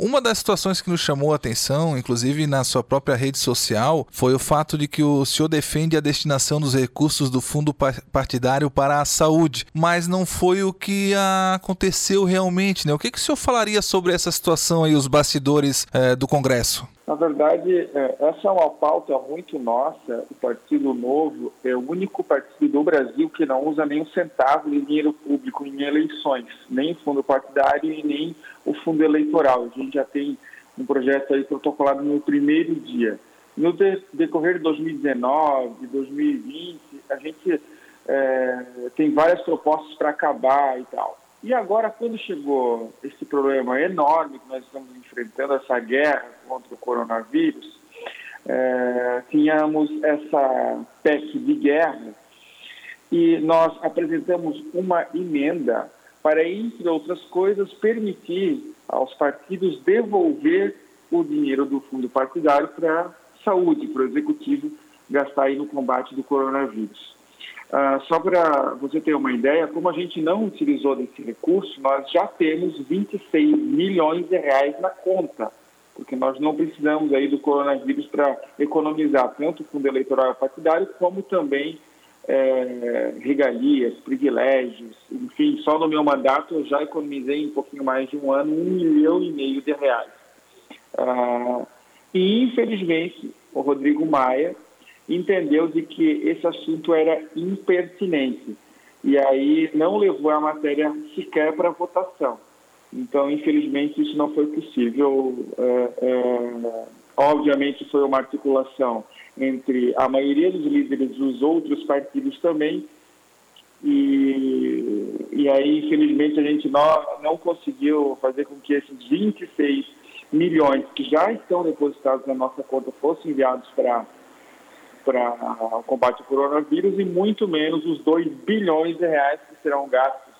Uma das situações que nos chamou a atenção, inclusive na sua própria rede social, foi o fato de que o senhor defende a destinação dos recursos do fundo partidário para a saúde, mas não foi o que aconteceu realmente, né? O que, que o senhor falaria sobre essa situação aí, os bastidores é, do Congresso? Na verdade, é, essa é uma pauta muito nossa. O Partido Novo é o único partido do Brasil que não usa nem um centavo de dinheiro público em eleições, nem fundo partidário e nem o fundo eleitoral. A gente já tem um projeto aí protocolado no primeiro dia. No decorrer de 2019, 2020, a gente é, tem várias propostas para acabar e tal. E agora, quando chegou esse problema enorme que nós estamos enfrentando, essa guerra contra o coronavírus, é, tínhamos essa PEC de guerra e nós apresentamos uma emenda para, entre outras coisas, permitir aos partidos devolver o dinheiro do fundo partidário para a saúde, para o executivo gastar aí no combate do coronavírus. Uh, só para você ter uma ideia, como a gente não utilizou desse recurso, nós já temos 26 milhões de reais na conta, porque nós não precisamos aí do coronavírus para economizar tanto o fundo eleitoral partidário, como também é, regalias, privilégios, enfim, só no meu mandato eu já economizei um pouquinho mais de um ano um milhão e meio de reais. Uh, e, infelizmente, o Rodrigo Maia entendeu de que esse assunto era impertinente e aí não levou a matéria sequer para votação. Então, infelizmente, isso não foi possível. É, é, obviamente, foi uma articulação entre a maioria dos líderes dos outros partidos também, e, e aí, infelizmente, a gente não, não conseguiu fazer com que esses 26 milhões que já estão depositados na nossa conta fossem enviados para para o combate ao coronavírus e muito menos os 2 bilhões de reais que serão gastos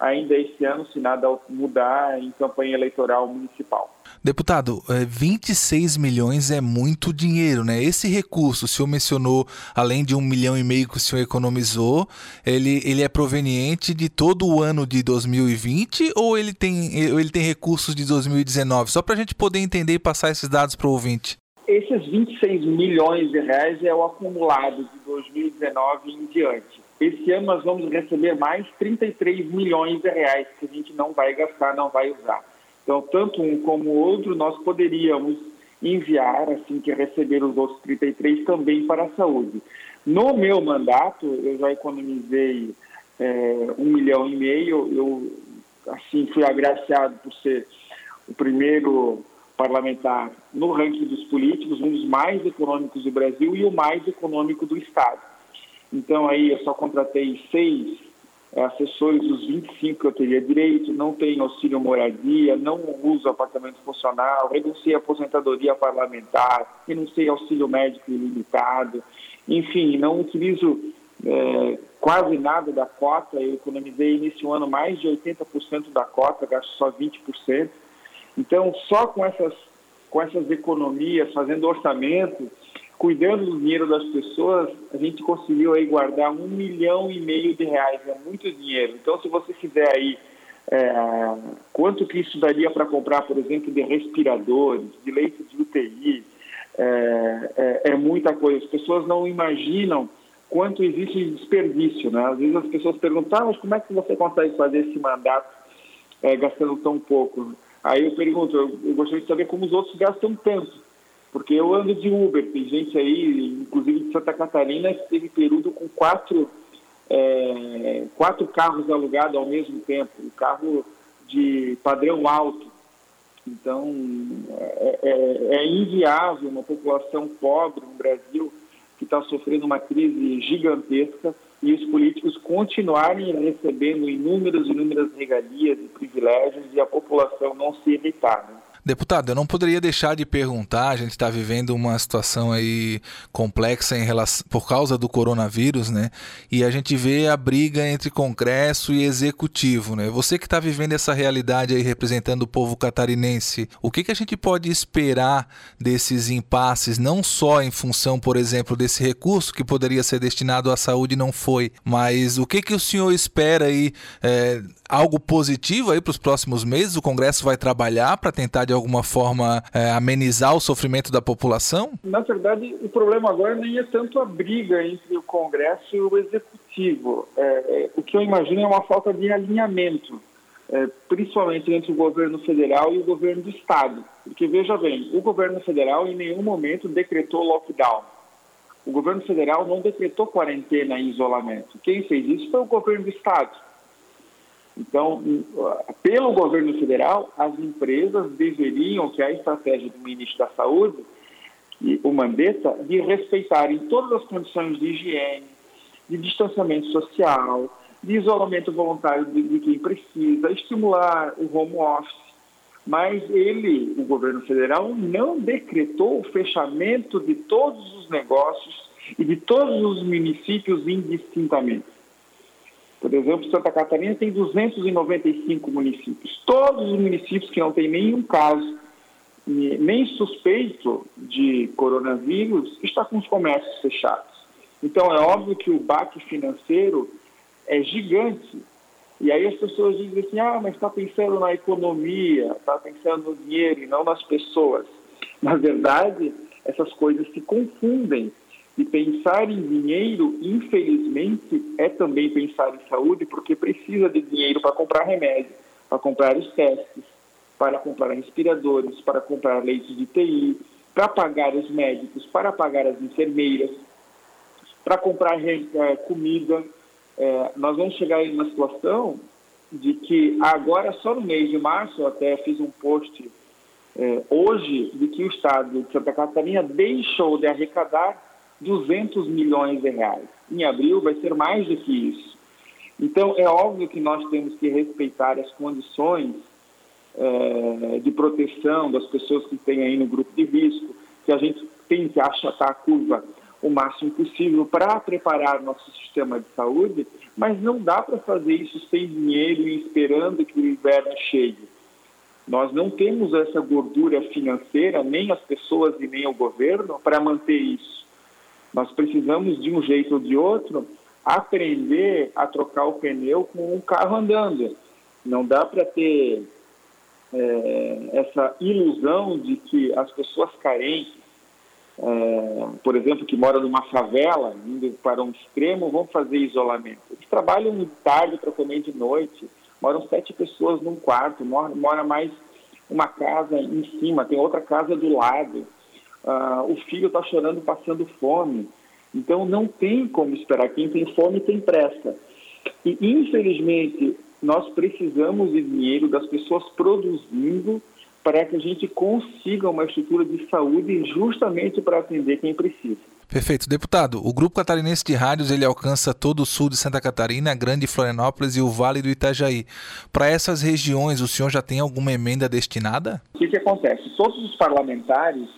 ainda este ano, se nada mudar em campanha eleitoral municipal. Deputado, 26 é, milhões é muito dinheiro, né? Esse recurso, o senhor mencionou, além de um milhão e meio que o senhor economizou, ele, ele é proveniente de todo o ano de 2020 ou ele tem, ele tem recursos de 2019? Só para a gente poder entender e passar esses dados para o ouvinte. Esses 26 milhões de reais é o acumulado de 2019 em diante. Esse ano nós vamos receber mais 33 milhões de reais que a gente não vai gastar, não vai usar. Então, tanto um como o outro, nós poderíamos enviar, assim que receber os outros 33, também para a saúde. No meu mandato, eu já economizei é, um milhão e meio, eu, assim, fui agraciado por ser o primeiro parlamentar no ranking dos políticos, um dos mais econômicos do Brasil e o mais econômico do Estado. Então, aí eu só contratei seis assessores dos 25 que eu teria direito, não tenho auxílio moradia, não uso apartamento funcional, renunciei aposentadoria parlamentar, renunciei auxílio médico ilimitado, enfim, não utilizo é, quase nada da cota, eu economizei nesse ano mais de 80% da cota, gasto só 20%. Então, só com essas, com essas economias, fazendo orçamento, cuidando do dinheiro das pessoas, a gente conseguiu aí guardar um milhão e meio de reais, é muito dinheiro. Então, se você fizer aí é, quanto que isso daria para comprar, por exemplo, de respiradores, de leitos de UTI, é, é, é, muita coisa. As pessoas não imaginam quanto existe de desperdício, né? Às vezes as pessoas perguntam, ah, mas como é que você consegue fazer esse mandato é, gastando tão pouco? Aí eu pergunto, eu, eu gostaria de saber como os outros gastam tanto. Porque eu ando de Uber, tem gente aí, inclusive de Santa Catarina, que teve período com quatro, é, quatro carros alugados ao mesmo tempo, um carro de padrão alto. Então, é, é, é inviável uma população pobre no Brasil que está sofrendo uma crise gigantesca e os políticos continuarem recebendo inúmeras, inúmeras regalias e privilégios e a população não se irritar. Né? Deputado, eu não poderia deixar de perguntar, a gente está vivendo uma situação aí complexa em relação, por causa do coronavírus, né? E a gente vê a briga entre Congresso e Executivo, né? Você que está vivendo essa realidade aí representando o povo catarinense, o que, que a gente pode esperar desses impasses, não só em função, por exemplo, desse recurso que poderia ser destinado à saúde e não foi, mas o que, que o senhor espera aí, é, algo positivo aí para os próximos meses? O Congresso vai trabalhar para tentar de alguma forma é, amenizar o sofrimento da população? Na verdade, o problema agora nem é tanto a briga entre o Congresso e o Executivo. É, é, o que eu imagino é uma falta de alinhamento, é, principalmente entre o governo federal e o governo do Estado. Porque, veja bem, o governo federal em nenhum momento decretou lockdown. O governo federal não decretou quarentena e isolamento. Quem fez isso foi o governo do Estado. Então, pelo governo federal, as empresas deveriam, que é a estratégia do ministro da Saúde, o Mandetta, de respeitarem todas as condições de higiene, de distanciamento social, de isolamento voluntário de, de quem precisa, estimular o home office. Mas ele, o governo federal, não decretou o fechamento de todos os negócios e de todos os municípios indistintamente. Por exemplo, Santa Catarina tem 295 municípios. Todos os municípios que não têm nenhum caso, nem suspeito de coronavírus, está com os comércios fechados. Então, é óbvio que o baque financeiro é gigante. E aí as pessoas dizem assim, ah, mas está pensando na economia, está pensando no dinheiro e não nas pessoas. Na verdade, essas coisas se confundem. E pensar em dinheiro, infelizmente, é também pensar em saúde, porque precisa de dinheiro para comprar remédio, para comprar os testes, para comprar respiradores, para comprar leitos de TI, para pagar os médicos, para pagar as enfermeiras, para comprar é, comida. É, nós vamos chegar em uma situação de que agora, só no mês de março, eu até fiz um post é, hoje, de que o Estado de Santa Catarina deixou de arrecadar 200 milhões de reais. Em abril vai ser mais do que isso. Então, é óbvio que nós temos que respeitar as condições é, de proteção das pessoas que têm aí no grupo de risco, que a gente tem que achatar a curva o máximo possível para preparar nosso sistema de saúde, mas não dá para fazer isso sem dinheiro e esperando que o inverno chegue. Nós não temos essa gordura financeira, nem as pessoas e nem o governo, para manter isso. Nós precisamos, de um jeito ou de outro, aprender a trocar o pneu com um carro andando. Não dá para ter é, essa ilusão de que as pessoas carentes, é, por exemplo, que moram numa favela, indo para um extremo, vão fazer isolamento. Eles trabalham de tarde para comer de noite, moram sete pessoas num quarto, mora, mora mais uma casa em cima, tem outra casa do lado ah, o filho está chorando, passando fome. Então não tem como esperar. Quem tem fome tem pressa. E infelizmente nós precisamos de dinheiro das pessoas produzindo para que a gente consiga uma estrutura de saúde justamente para atender quem precisa. Perfeito. Deputado, o Grupo Catarinense de Rádios ele alcança todo o sul de Santa Catarina, a Grande Florianópolis e o Vale do Itajaí. Para essas regiões, o senhor já tem alguma emenda destinada? O que, que acontece? Todos os parlamentares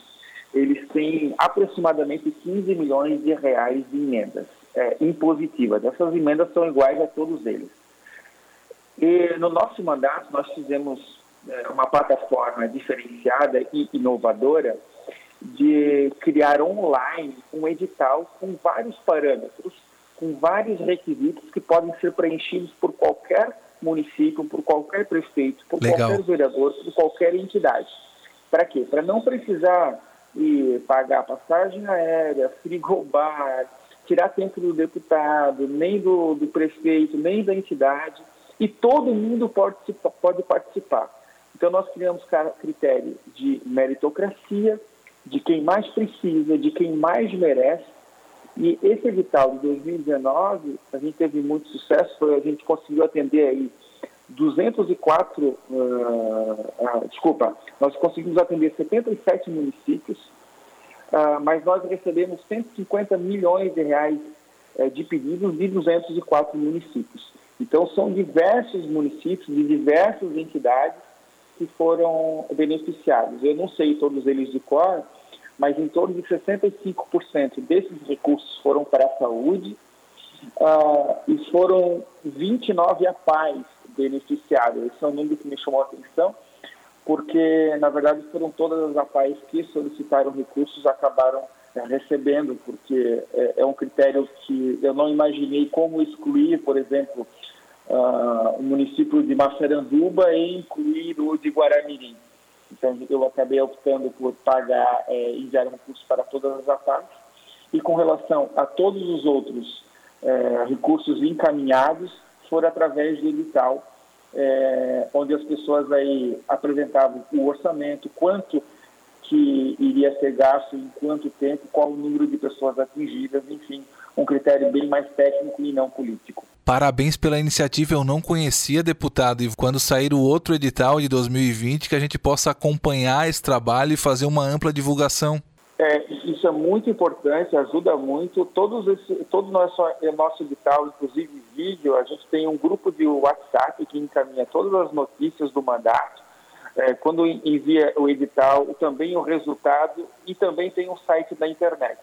eles têm aproximadamente 15 milhões de reais de emendas é, impositivas. Essas emendas são iguais a todos eles. E no nosso mandato, nós fizemos é, uma plataforma diferenciada e inovadora de criar online um edital com vários parâmetros, com vários requisitos que podem ser preenchidos por qualquer município, por qualquer prefeito, por Legal. qualquer vereador, por qualquer entidade. Para quê? Para não precisar e pagar passagem aérea, frigobar, tirar tempo do deputado, nem do, do prefeito, nem da entidade, e todo mundo pode, pode participar. Então, nós criamos critério de meritocracia, de quem mais precisa, de quem mais merece. E esse edital de 2019, a gente teve muito sucesso, a gente conseguiu atender aí 204, uh, desculpa, nós conseguimos atender 77 municípios, uh, mas nós recebemos 150 milhões de reais uh, de pedidos de 204 municípios. Então, são diversos municípios de diversas entidades que foram beneficiados. Eu não sei todos eles de cor, mas em torno de 65% desses recursos foram para a saúde uh, e foram 29 APAES beneficiados. Esse é um número que me chamou a atenção, porque, na verdade, foram todas as APAES que solicitaram recursos acabaram é, recebendo, porque é, é, um critério que eu não imaginei como excluir, por exemplo, uh, o município de Massaranduba e incluir o de Guaramirim. Então, eu acabei optando por pagar, é, enviar recursos para todas as APACs. E com relação a todos os outros é, recursos encaminhados, foram através do edital, é, onde as pessoas aí apresentavam o orçamento, quanto que iria ser gasto, em quanto tempo, qual o número de pessoas atingidas, enfim, um critério bem mais técnico e não político. Parabéns pela iniciativa, eu não conhecia, deputado, e quando sair o outro edital de 2020, que a gente possa acompanhar esse trabalho e fazer uma ampla divulgação. É, isso é muito importante, ajuda muito. Todos esse, todo nosso, nosso edital, inclusive vídeo, a gente tem um grupo de WhatsApp que encaminha todas as notícias do mandato. É, quando envia o edital, também o resultado e também tem um site da internet.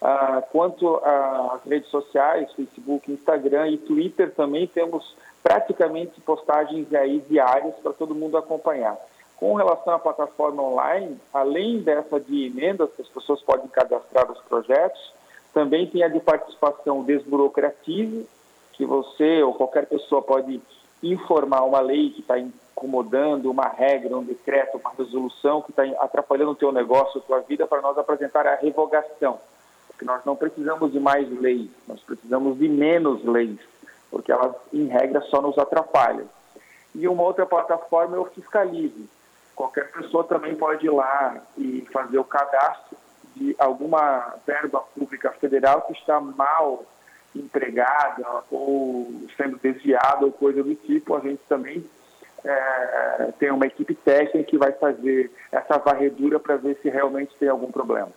Ah, quanto às redes sociais, Facebook, Instagram e Twitter, também temos praticamente postagens aí diárias para todo mundo acompanhar. Com relação à plataforma online, além dessa de emendas que as pessoas podem cadastrar os projetos, também tem a de participação desburocratize, que você ou qualquer pessoa pode informar uma lei que está incomodando, uma regra, um decreto, uma resolução que está atrapalhando o teu negócio, a tua vida, para nós apresentar a revogação que nós não precisamos de mais leis, nós precisamos de menos leis, porque elas, em regra, só nos atrapalham. E uma outra plataforma é o Fiscalize. Qualquer pessoa também pode ir lá e fazer o cadastro de alguma verba pública federal que está mal empregada ou sendo desviada ou coisa do tipo. A gente também é, tem uma equipe técnica que vai fazer essa varredura para ver se realmente tem algum problema.